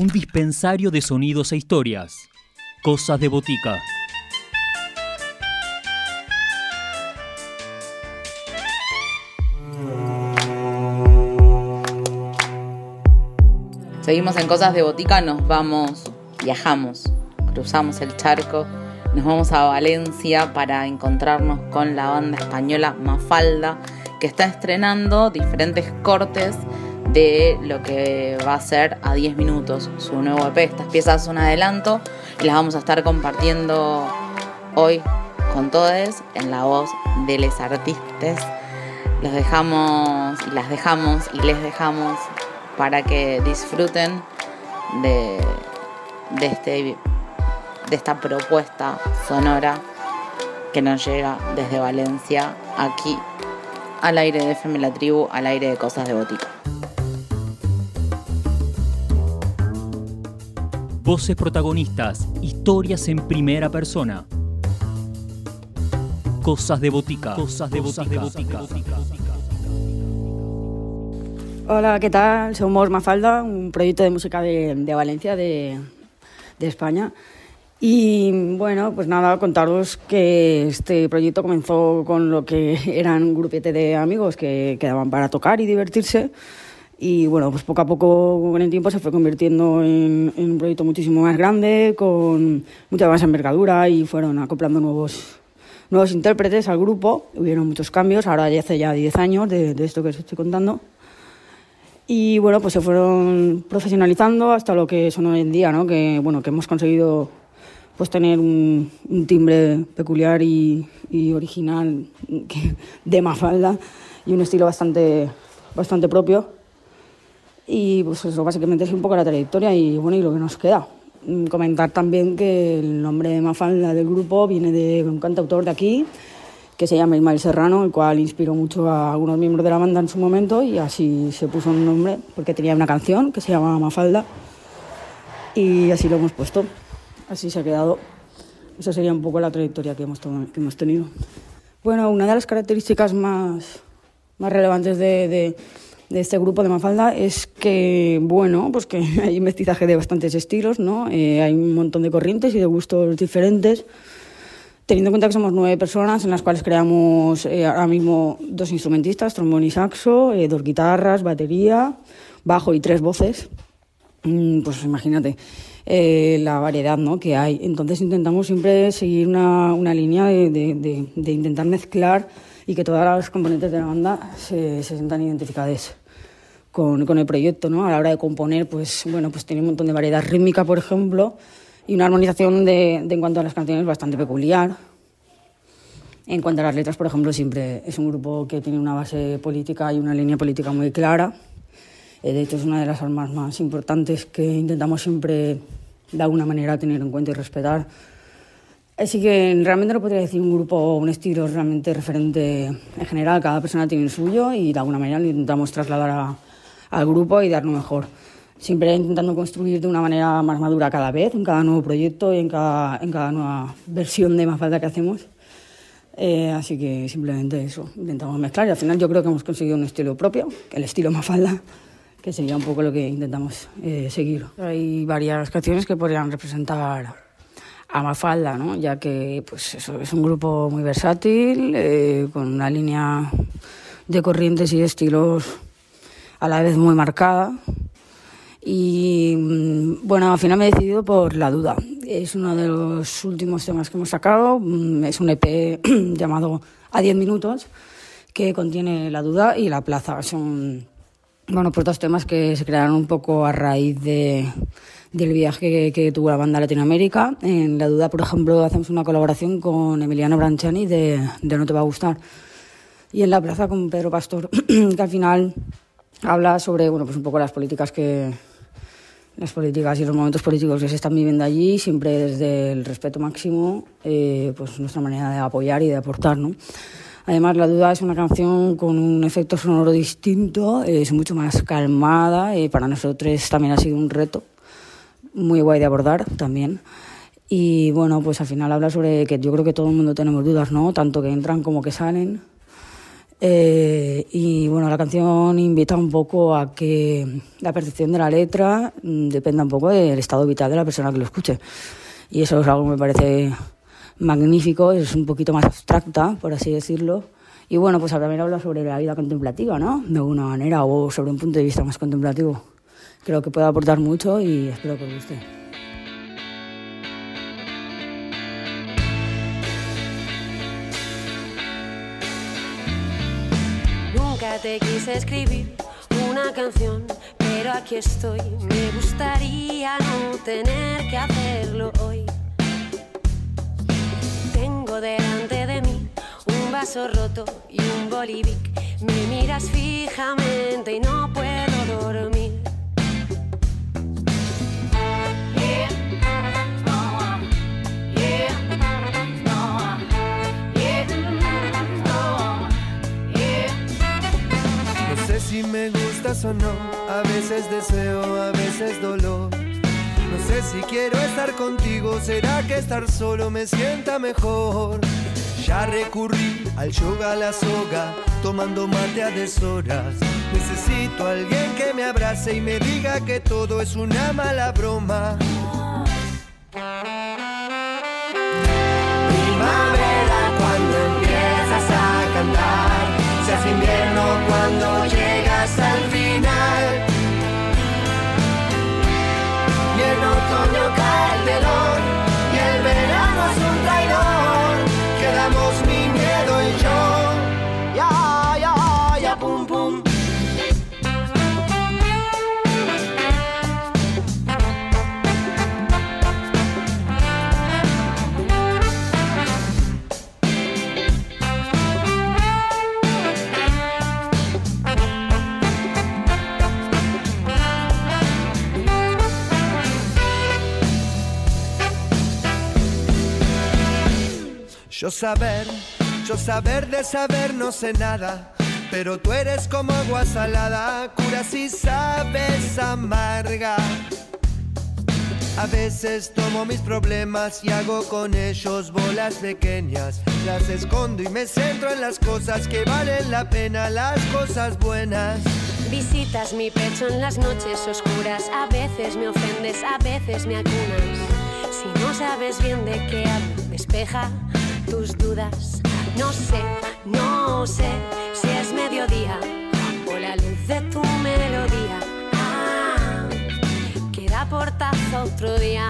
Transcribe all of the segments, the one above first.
un dispensario de sonidos e historias. Cosas de botica. Seguimos en Cosas de Botica, nos vamos, viajamos, cruzamos el charco, nos vamos a Valencia para encontrarnos con la banda española Mafalda, que está estrenando diferentes cortes de lo que va a ser a 10 minutos su nuevo EP. Estas piezas son adelanto y las vamos a estar compartiendo hoy con todos en la voz de los artistas. Los dejamos y las dejamos y les dejamos para que disfruten de, de, este, de esta propuesta sonora que nos llega desde Valencia aquí al aire de FM La Tribu, al aire de Cosas de Botica. Voces protagonistas, historias en primera persona. Cosas de botica. Cosas de botica. Hola, ¿qué tal? Somos Mafalda, un proyecto de música de, de Valencia, de, de, España. Y bueno, pues nada, contaros que este proyecto comenzó con lo que eran un grupete de amigos que quedaban para tocar y divertirse. Y bueno, pues poco a poco con el tiempo se fue convirtiendo en, en un proyecto muchísimo más grande, con mucha más envergadura y fueron acoplando nuevos, nuevos intérpretes al grupo. Hubieron muchos cambios, ahora ya hace ya 10 años de, de esto que os estoy contando. Y bueno, pues se fueron profesionalizando hasta lo que son hoy en día, ¿no? Que, bueno, que hemos conseguido pues tener un, un timbre peculiar y, y original de Mafalda y un estilo bastante, bastante propio. Y pues eso básicamente es un poco la trayectoria y bueno, y lo que nos queda. Comentar también que el nombre de Mafalda del grupo viene de un cantautor de aquí, que se llama Ismael Serrano, el cual inspiró mucho a algunos miembros de la banda en su momento y así se puso un nombre porque tenía una canción que se llama Mafalda y así lo hemos puesto. Así se ha quedado. Esa sería un poco la trayectoria que hemos, que hemos tenido. Bueno, una de las características más, más relevantes de, de, de, este grupo de Mafalda es que, bueno, pues que hay mestizaje de bastantes estilos, ¿no? Eh, hay un montón de corrientes y de gustos diferentes teniendo en cuenta que somos nueve personas en las cuales creamos eh, ahora mismo dos instrumentistas, trombón y saxo, eh, dos guitarras, batería, bajo y tres voces, mm, pues imagínate eh, la variedad ¿no? que hay. Entonces intentamos siempre seguir una, una línea de, de, de, de, intentar mezclar y que todas las componentes de la banda se, se sientan identificadas. Con, con, el proyecto, ¿no? A la hora de componer, pues bueno, pues tiene un montón de variedad rítmica, por ejemplo, y una armonización de, de, en cuanto a las canciones bastante peculiar. En cuanto a las letras, por ejemplo, siempre es un grupo que tiene una base política y una línea política muy clara. Eh, de hecho, es una de las armas más importantes que intentamos siempre, de alguna manera, tener en cuenta y respetar. Así que realmente no podría decir un grupo o un estilo realmente referente en general. Cada persona tiene el suyo y de alguna manera lo intentamos trasladar a, al grupo y dar lo mejor siempre intentando construir de una manera más madura cada vez, en cada nuevo proyecto y en cada, en cada nueva versión de Mafalda que hacemos. Eh, así que simplemente eso, intentamos mezclar y al final yo creo que hemos conseguido un estilo propio, el estilo Mafalda, que sería un poco lo que intentamos eh, seguir. Hay varias canciones que podrían representar a Mafalda, ¿no? ya que pues, eso, es un grupo muy versátil, eh, con una línea de corrientes y estilos a la vez muy marcada. Y mm, bueno, al final me he decidido por La Duda. Es uno de los últimos temas que hemos sacado. Mm, es un EP llamado A 10 minutos que contiene La Duda y La Plaza. Son bueno, pues dos temas que se crearon un poco a raíz de, del viaje que, que, tuvo la banda a Latinoamérica. En La Duda, por ejemplo, hacemos una colaboración con Emiliano Branchani de, de No Te Va a Gustar. Y en La Plaza con Pedro Pastor, que al final habla sobre bueno, pues un poco las políticas que, las políticas y los momentos políticos que se están viviendo allí, siempre desde el respeto máximo, eh, pues nuestra manera de apoyar y de aportar, ¿no? Además, La Duda es una canción con un efecto sonoro distinto, es mucho más calmada y para nosotros también ha sido un reto muy guay de abordar también. Y bueno, pues al final habla sobre que yo creo que todo el mundo tenemos dudas, ¿no? Tanto que entran como que salen. Eh, y bueno, la canción invita un poco a que la percepción de la letra mm, dependa un poco del estado vital de la persona que lo escuche. Y eso es algo que me parece magnífico, es un poquito más abstracta, por así decirlo. Y bueno, pues también habla sobre la vida contemplativa, ¿no? De alguna manera, o sobre un punto de vista más contemplativo. Creo que puede aportar mucho y espero que os guste. Nunca te quise escribir una canción, pero aquí estoy. Me gustaría no tener que hacerlo hoy. Tengo delante de mí un vaso roto y un bolivic. Me miras fijamente y no puedo dormir. Si me gustas o no, a veces deseo, a veces dolor. No sé si quiero estar contigo, será que estar solo me sienta mejor. Ya recurrí al yoga, a la soga, tomando mate a deshoras. Necesito a alguien que me abrace y me diga que todo es una mala broma. Yo saber, yo saber de saber no sé nada, pero tú eres como agua salada, cura si sabes amarga. A veces tomo mis problemas y hago con ellos bolas pequeñas. Las escondo y me centro en las cosas que valen la pena, las cosas buenas. Visitas mi pecho en las noches oscuras. A veces me ofendes, a veces me acunas. Si no sabes bien de qué hablo, despeja tus dudas. No sé, no sé si es mediodía o la luz de tu melodía. Ah, queda portazo otro día.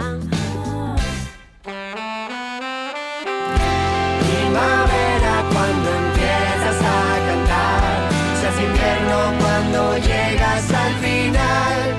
Primavera cuando empiezas a cantar, se hace invierno cuando llegas al final.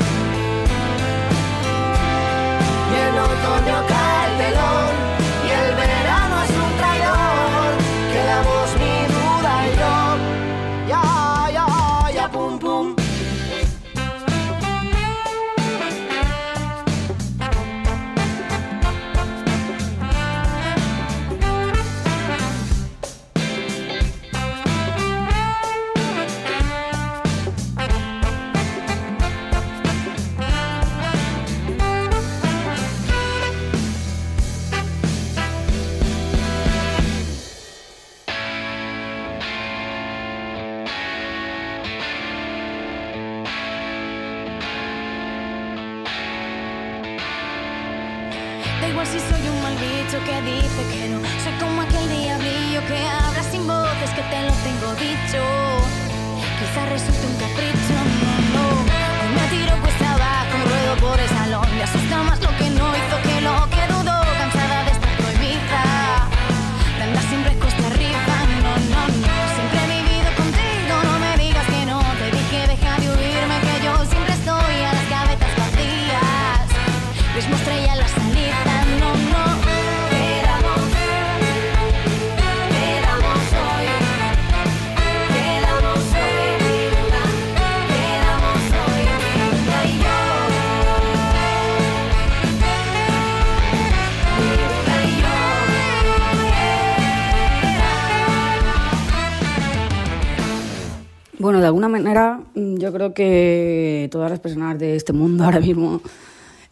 Mm, yo creo que todas las personas de este mundo ahora mismo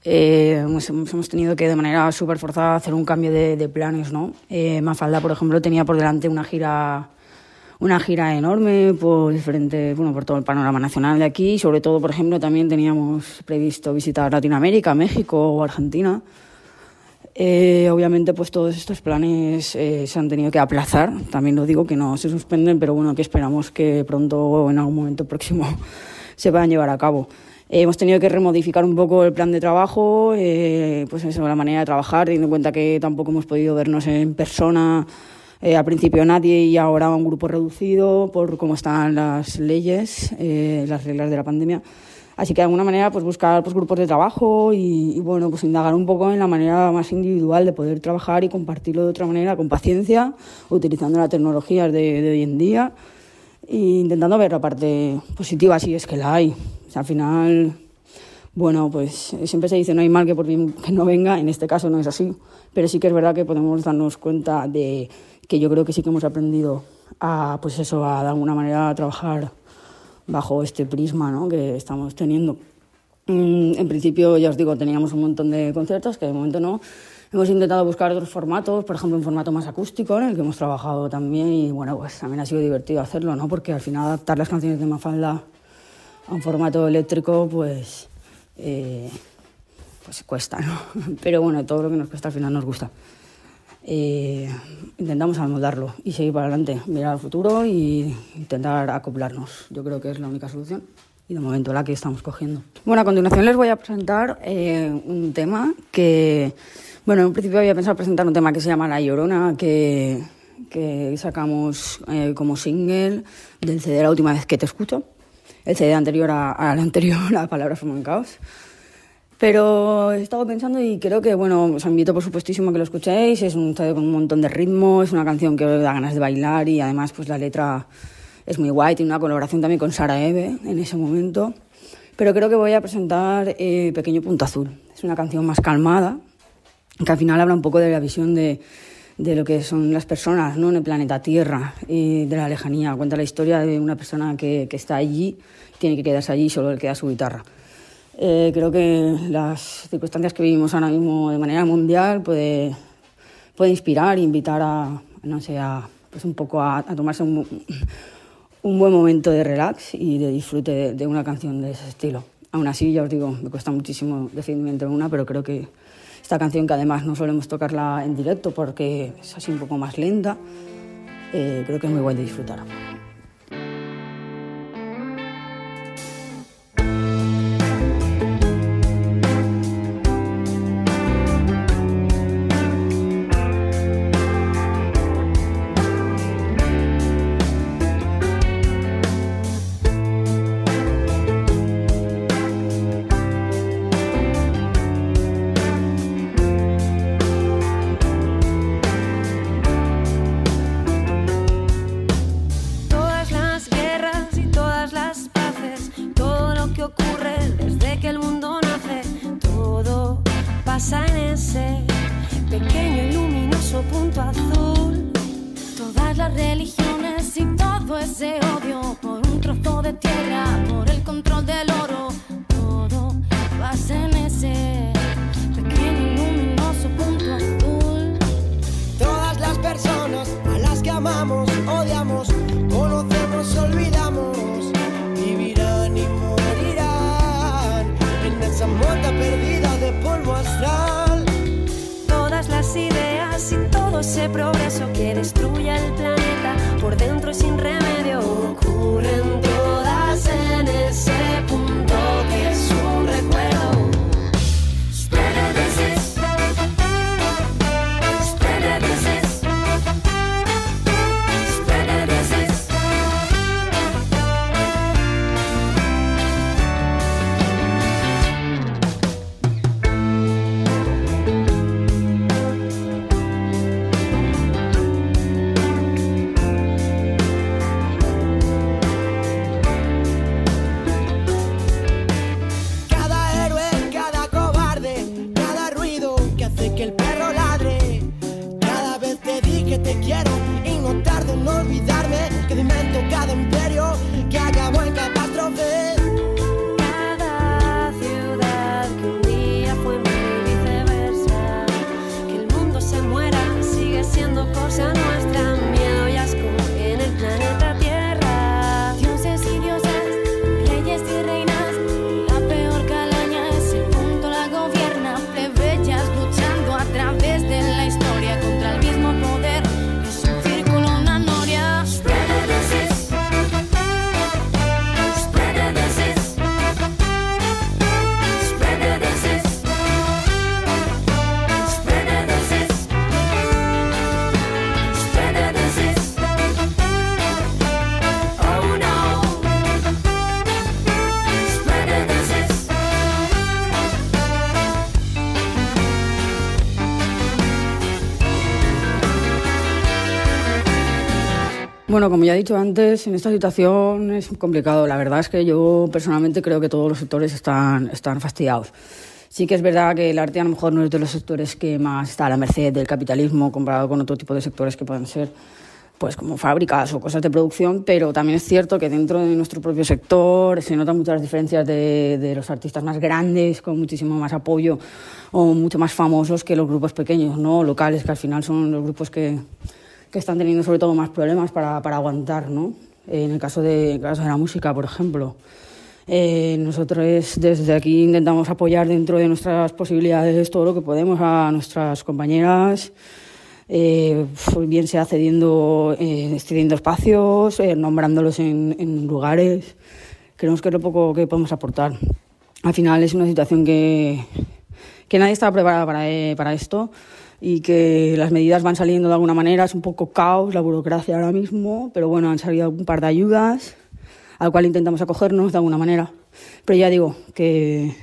eh, hemos, tenido que de manera súper forzada hacer un cambio de, planes, ¿no? Eh, Mafalda, por ejemplo, tenía por delante una gira, una gira enorme por diferente, bueno, por todo el panorama nacional de aquí. Y sobre todo, por ejemplo, también teníamos previsto visitar Latinoamérica, México o Argentina. Eh, obviamente, pues todos estos planes eh, se han tenido que aplazar. También lo digo que no se suspenden, pero bueno, que esperamos que pronto o en algún momento próximo se puedan llevar a cabo. Eh, hemos tenido que remodificar un poco el plan de trabajo, pues eso, la manera de trabajar, teniendo en cuenta que tampoco hemos podido vernos en persona eh, al principio nadie y ahora un grupo reducido por cómo están las leyes, eh, las reglas de la pandemia. Así que de alguna manera pues buscar pues, grupos de trabajo y, bueno, pues indagar un poco en la manera más individual de poder trabajar y compartirlo de otra manera, con paciencia, utilizando las tecnologías de, de hoy en día e intentando ver la parte positiva si es que la hay. al final, bueno, pues siempre se dice no hay mal que por bien que no venga, en este caso no es así, pero sí que es verdad que podemos darnos cuenta de que yo creo que sí que hemos aprendido a, pues eso, a de alguna manera trabajar bajo este prisma ¿no? que estamos teniendo. Mm, en principio, ya os digo, teníamos un montón de conciertos que de momento no. Hemos intentado buscar otros formatos, por ejemplo, un formato más acústico, en el que hemos trabajado también, y bueno, pues también ha sido divertido hacerlo, ¿no? Porque al final adaptar las canciones de Mafalda a un formato eléctrico, pues, eh, pues cuesta, ¿no? Pero bueno, todo lo que nos cuesta al final nos gusta. Eh, intentamos amoldarlo y seguir para adelante, mirar al futuro y intentar acoplarnos. Yo creo que es la única solución y de momento la que estamos cogiendo. Bueno, a continuación les voy a presentar eh, un tema que, bueno, en principio había pensado presentar un tema que se llama La Llorona, que, que sacamos eh, como single del CD La última vez que te escucho, el CD anterior al anterior, a Palabras Forman Caos. Pero he estado pensando y creo que, bueno, os invito por supuestísimo a que lo escuchéis. Es un con un montón de ritmo, es una canción que da ganas de bailar y además pues la letra es muy guay. Tiene una colaboración también con Sara Eve en ese momento. Pero creo que voy a presentar eh, Pequeño Punto Azul. Es una canción más calmada, que al final habla un poco de la visión de, de lo que son las personas ¿no? en el planeta Tierra y de la lejanía. Cuenta la historia de una persona que, que está allí, tiene que quedarse allí y solo le queda su guitarra. Eh, creo que las circunstancias que vivimos ahora mismo de manera mundial puede, puede inspirar invitar a, no sé, pues un poco a, tomarse un, un, buen momento de relax y de disfrute de, una canción de ese estilo. Aún así, ya os digo, me cuesta muchísimo decidirme entre una, pero creo que esta canción, que además no solemos tocarla en directo porque es así un poco más lenta, eh, creo que es muy guay de disfrutar. ese progreso que destruye el planeta por dentro sin remedio. Ocurren todas en ese punto. que te quiero Bueno, como ya he dicho antes, en esta situación es complicado. La verdad es que yo personalmente creo que todos los sectores están, están fastidiados. Sí que es verdad que el arte a lo mejor no es de los sectores que más está a la merced del capitalismo comparado con otro tipo de sectores que pueden ser pues como fábricas o cosas de producción, pero también es cierto que dentro de nuestro propio sector se notan muchas diferencias de, de los artistas más grandes, con muchísimo más apoyo o mucho más famosos que los grupos pequeños, ¿no? locales, que al final son los grupos que, que están teniendo sobre todo más problemas para, para aguantar, ¿no? En el caso de, de la música, por ejemplo. Eh, nosotros desde aquí intentamos apoyar dentro de nuestras posibilidades todo lo que podemos a nuestras compañeras, eh, pues bien sea cediendo, eh, cediendo espacios, eh, nombrándolos en, lugares. Creemos que es lo poco que podemos aportar. Al final es una situación que, que nadie está preparado para, eh, para esto y que las medidas van saliendo de alguna manera. Es un poco caos la burocracia ahora mismo, pero bueno, han salido un par de ayudas al cual intentamos acogernos de alguna manera. Pero ya digo que,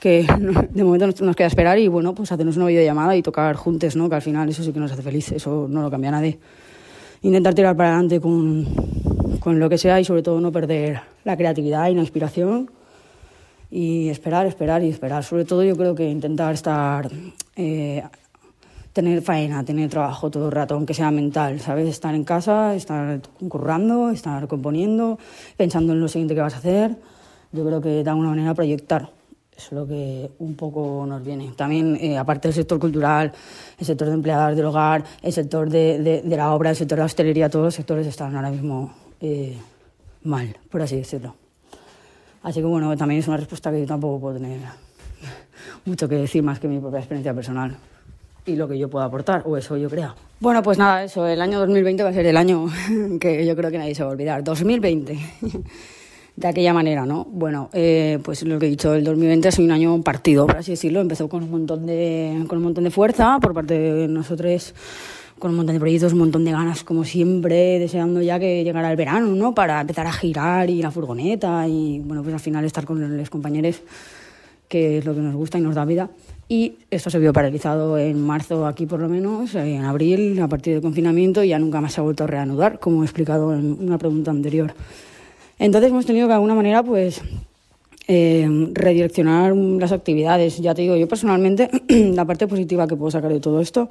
que de momento nos, queda esperar y bueno, pues hacernos una videollamada y tocar juntos, ¿no? Que al final eso sí que nos hace feliz, eso no lo cambia nadie. Intentar tirar para adelante con, con lo que sea y sobre todo no perder la creatividad y la inspiración y esperar, esperar y esperar. Sobre todo yo creo que intentar estar, eh, tener faena, tener trabajo todo el rato, aunque sea mental, ¿sabes? Estar en casa, estar currando, estar componiendo, pensando en lo siguiente que vas a hacer. Yo creo que de alguna manera proyectar. Eso es lo que un poco nos viene. También, eh, aparte del sector cultural, el sector de empleadas del hogar, el sector de, de, de la obra, el sector de la hostelería, todos los sectores están ahora mismo eh, mal, por así decirlo. Así que bueno, también es una respuesta que yo tampoco puedo tener mucho que decir más que mi propia experiencia personal y lo que yo puedo aportar, o eso yo creo. Bueno, pues nada, eso, el año 2020 va a ser el año que yo creo que nadie se va a olvidar. 2020, de aquella manera, ¿no? Bueno, eh, pues lo que he dicho, el 2020 ha sido un año partido, por así decirlo. Empezó con un montón de, con un montón de fuerza por parte de nosotros con un montón de proyectos, un montón de ganas, como siempre, deseando ya que llegara el verano, ¿no? Para empezar a girar y la furgoneta y, bueno, pues al final estar con los compañeros, que es lo que nos gusta y nos da vida. Y esto se vio paralizado en marzo aquí por lo menos, en abril, a partir del confinamiento, y ya nunca más se ha vuelto a reanudar, como he explicado en una pregunta anterior. Entonces hemos tenido que de alguna manera, pues, eh, redireccionar las actividades. Ya te digo, yo personalmente, la parte positiva que puedo sacar de todo esto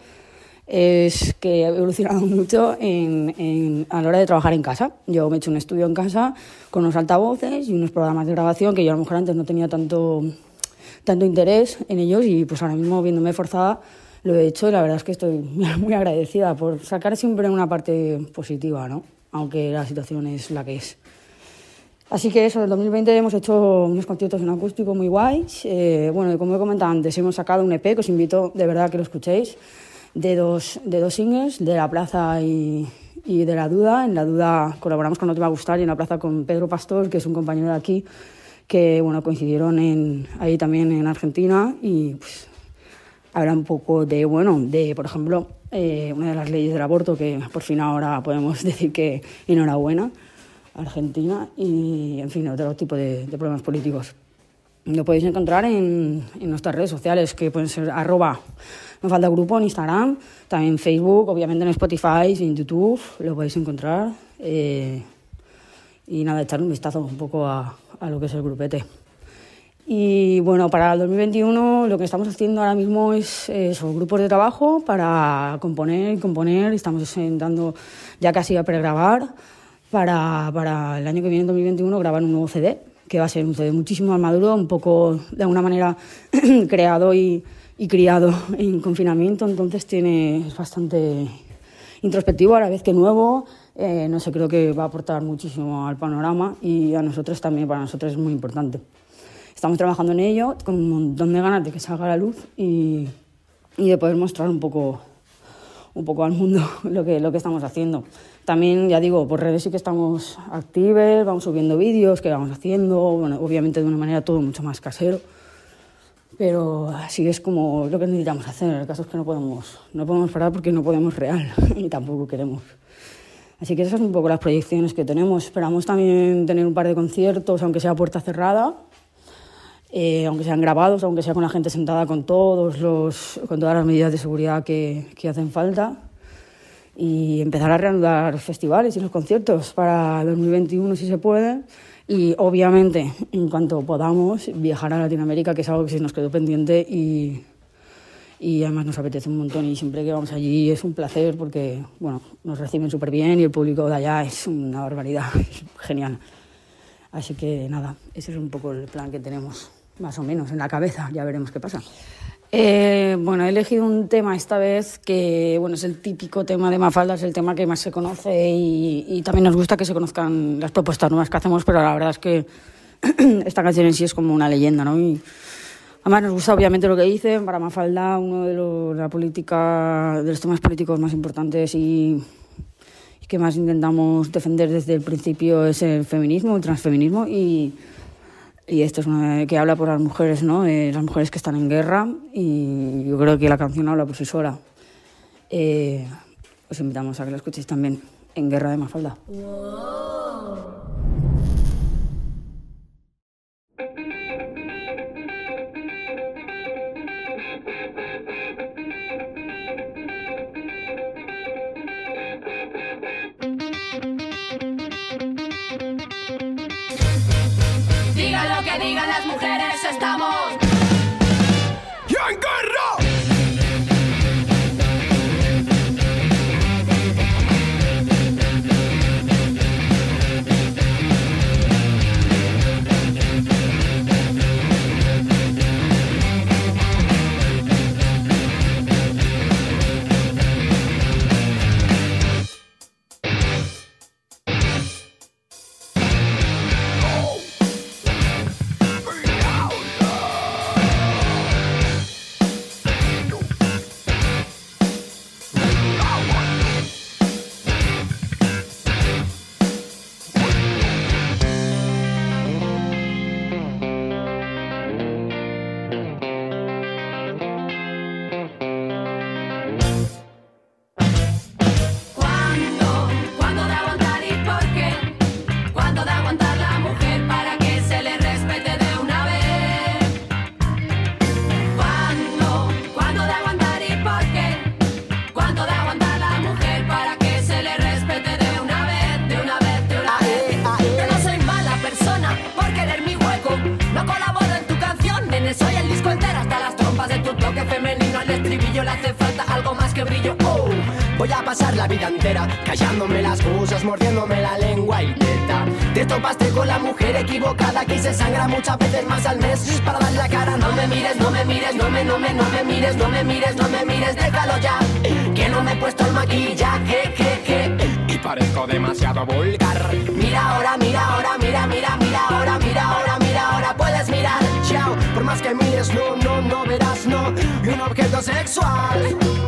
es que he evolucionado mucho en, en, a la hora de trabajar en casa. Yo me he hecho un estudio en casa con unos altavoces y unos programas de grabación que yo a lo mejor antes no tenía tanto, tanto interés en ellos y pues ahora mismo viéndome forzada lo he hecho y la verdad es que estoy muy agradecida por sacar siempre una parte positiva, ¿no? aunque la situación es la que es. Así que eso, en el 2020 hemos hecho unos conciertos en acústico muy guays. Eh, bueno, como he comentado antes, hemos sacado un EP que os invito de verdad a que lo escuchéis de dos, de dos singles, de La Plaza y, y de La Duda. En La Duda colaboramos con No Te Va a Gustar y en La Plaza con Pedro Pastor, que es un compañero de aquí, que bueno, coincidieron en, ahí también en Argentina y pues, habla un poco de, bueno, de, por ejemplo, eh, una de las leyes del aborto, que por fin ahora podemos decir que enhorabuena, Argentina, y en fin, otro tipo de, de problemas políticos. Lo podéis encontrar en, en nuestras redes sociales, que pueden ser arroba me falta grupo en Instagram, también en Facebook, obviamente en Spotify, en YouTube, lo podéis encontrar. Eh, y nada, echar un vistazo un poco a, a, lo que es el grupete. Y bueno, para el 2021 lo que estamos haciendo ahora mismo es esos grupos de trabajo para componer y componer. Estamos intentando ya casi a pregrabar para, para el año que viene, en 2021, grabar un nuevo CD, que va a ser un CD muchísimo más maduro, un poco de alguna manera creado y y criado en confinamiento, entonces tiene es bastante introspectivo a la vez que nuevo. Eh, no sé, creo que va a aportar muchísimo al panorama y a nosotros también, para nosotros es muy importante. Estamos trabajando en ello con un montón de ganas de que salga a la luz y, de poder mostrar un poco, un poco al mundo lo que, lo que estamos haciendo. También, ya digo, por redes sí que estamos activos, vamos subiendo vídeos que vamos haciendo, bueno, obviamente de una manera todo mucho más casero pero así es como lo que necesitamos hacer. El caso es que no podemos, no podemos parar porque no podemos real y tampoco queremos. Así que esas son un poco las proyecciones que tenemos. Esperamos también tener un par de conciertos, aunque sea puerta cerrada, eh, aunque sean grabados, aunque sea con la gente sentada con, todos los, con todas las medidas de seguridad que, que hacen falta. y empezar a reanudar los festivales y los conciertos para 2021 si se puede. Y obviamente, en cuanto podamos, viajar a Latinoamérica, que es algo que se nos quedó pendiente y, y además nos apetece un montón. Y siempre que vamos allí es un placer porque bueno, nos reciben súper bien y el público de allá es una barbaridad, es genial. Así que nada, ese es un poco el plan que tenemos, más o menos, en la cabeza. Ya veremos qué pasa. Eh, bueno, he elegido un tema esta vez que bueno, es el típico tema de Mafalda, es el tema que más se conoce y, también nos gusta que se conozcan las propuestas nuevas que hacemos, pero la verdad es que esta canción en sí es como una leyenda, ¿no? Y además nos gusta obviamente lo que dicen, para Mafalda uno de, la política, de los temas políticos más importantes y, y que más intentamos defender desde el principio es el feminismo, el transfeminismo y y esto es una que habla por las mujeres, ¿no? Eh, las mujeres que están en guerra y yo creo que la canción habla por sí sola. Eh, os invitamos a que la escuchéis también en Guerra de Mafalda. y demasiado vulgar. Mira ahora, mira ahora, mira, mira, mira ahora, mira ahora, mira ahora, puedes mirar. Chao, por más que mires, no, no, no verás, no, y un objeto sexual.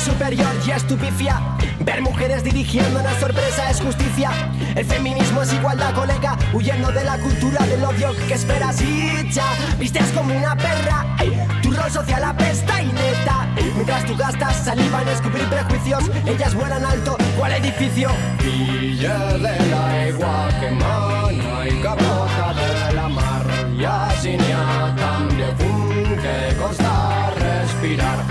superior ya es tu pifia. Ver mujeres dirigiendo una sorpresa es justicia. El feminismo es igualdad, colega, huyendo de la cultura del odio que esperas y ya. Vistes como una perra, tu rol social apesta y neta. Mientras tú gastas saliva en descubrir prejuicios, ellas vuelan alto, ¿cuál edificio? Villa de la igual que mana y capota de la mar, y así ni a tan de fun que costar respirar.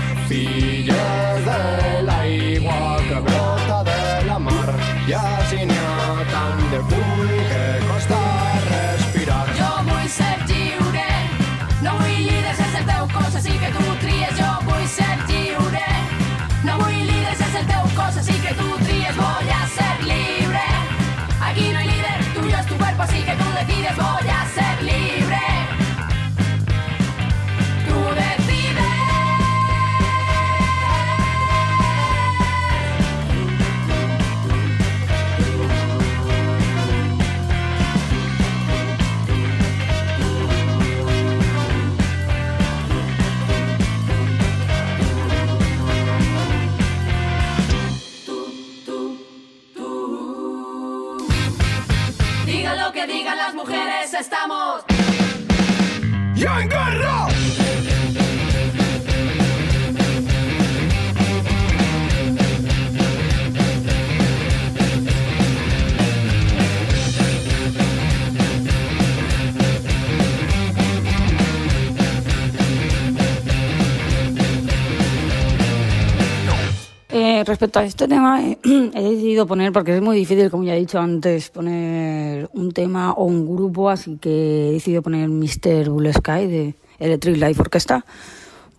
Respecto a este tema, eh, he decidido poner, porque es muy difícil, como ya he dicho antes, poner un tema o un grupo, así que he decidido poner Mr. Blue Sky de Electric Life Orchestra,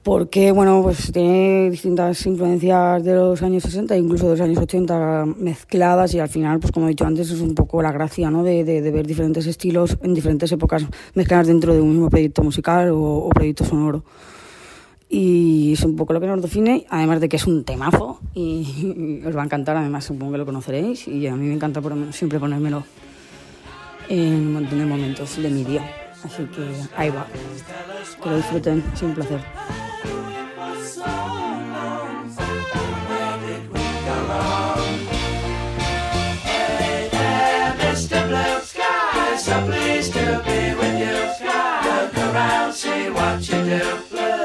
porque, bueno, pues tiene distintas influencias de los años 60, incluso de los años 80 mezcladas y al final, pues como he dicho antes, es un poco la gracia, ¿no? De, ver diferentes estilos en diferentes épocas mezcladas dentro de un mismo proyecto musical o proyecto sonoro y es un poco lo que nos define, además de que es un temazo y, os va a encantar, además supongo que lo conoceréis y a mí me encanta siempre ponérmelo en un montón de momentos de mi día, así que ahí va, que lo disfruten, es un placer. So pleased to be with you. Look around, see what you do.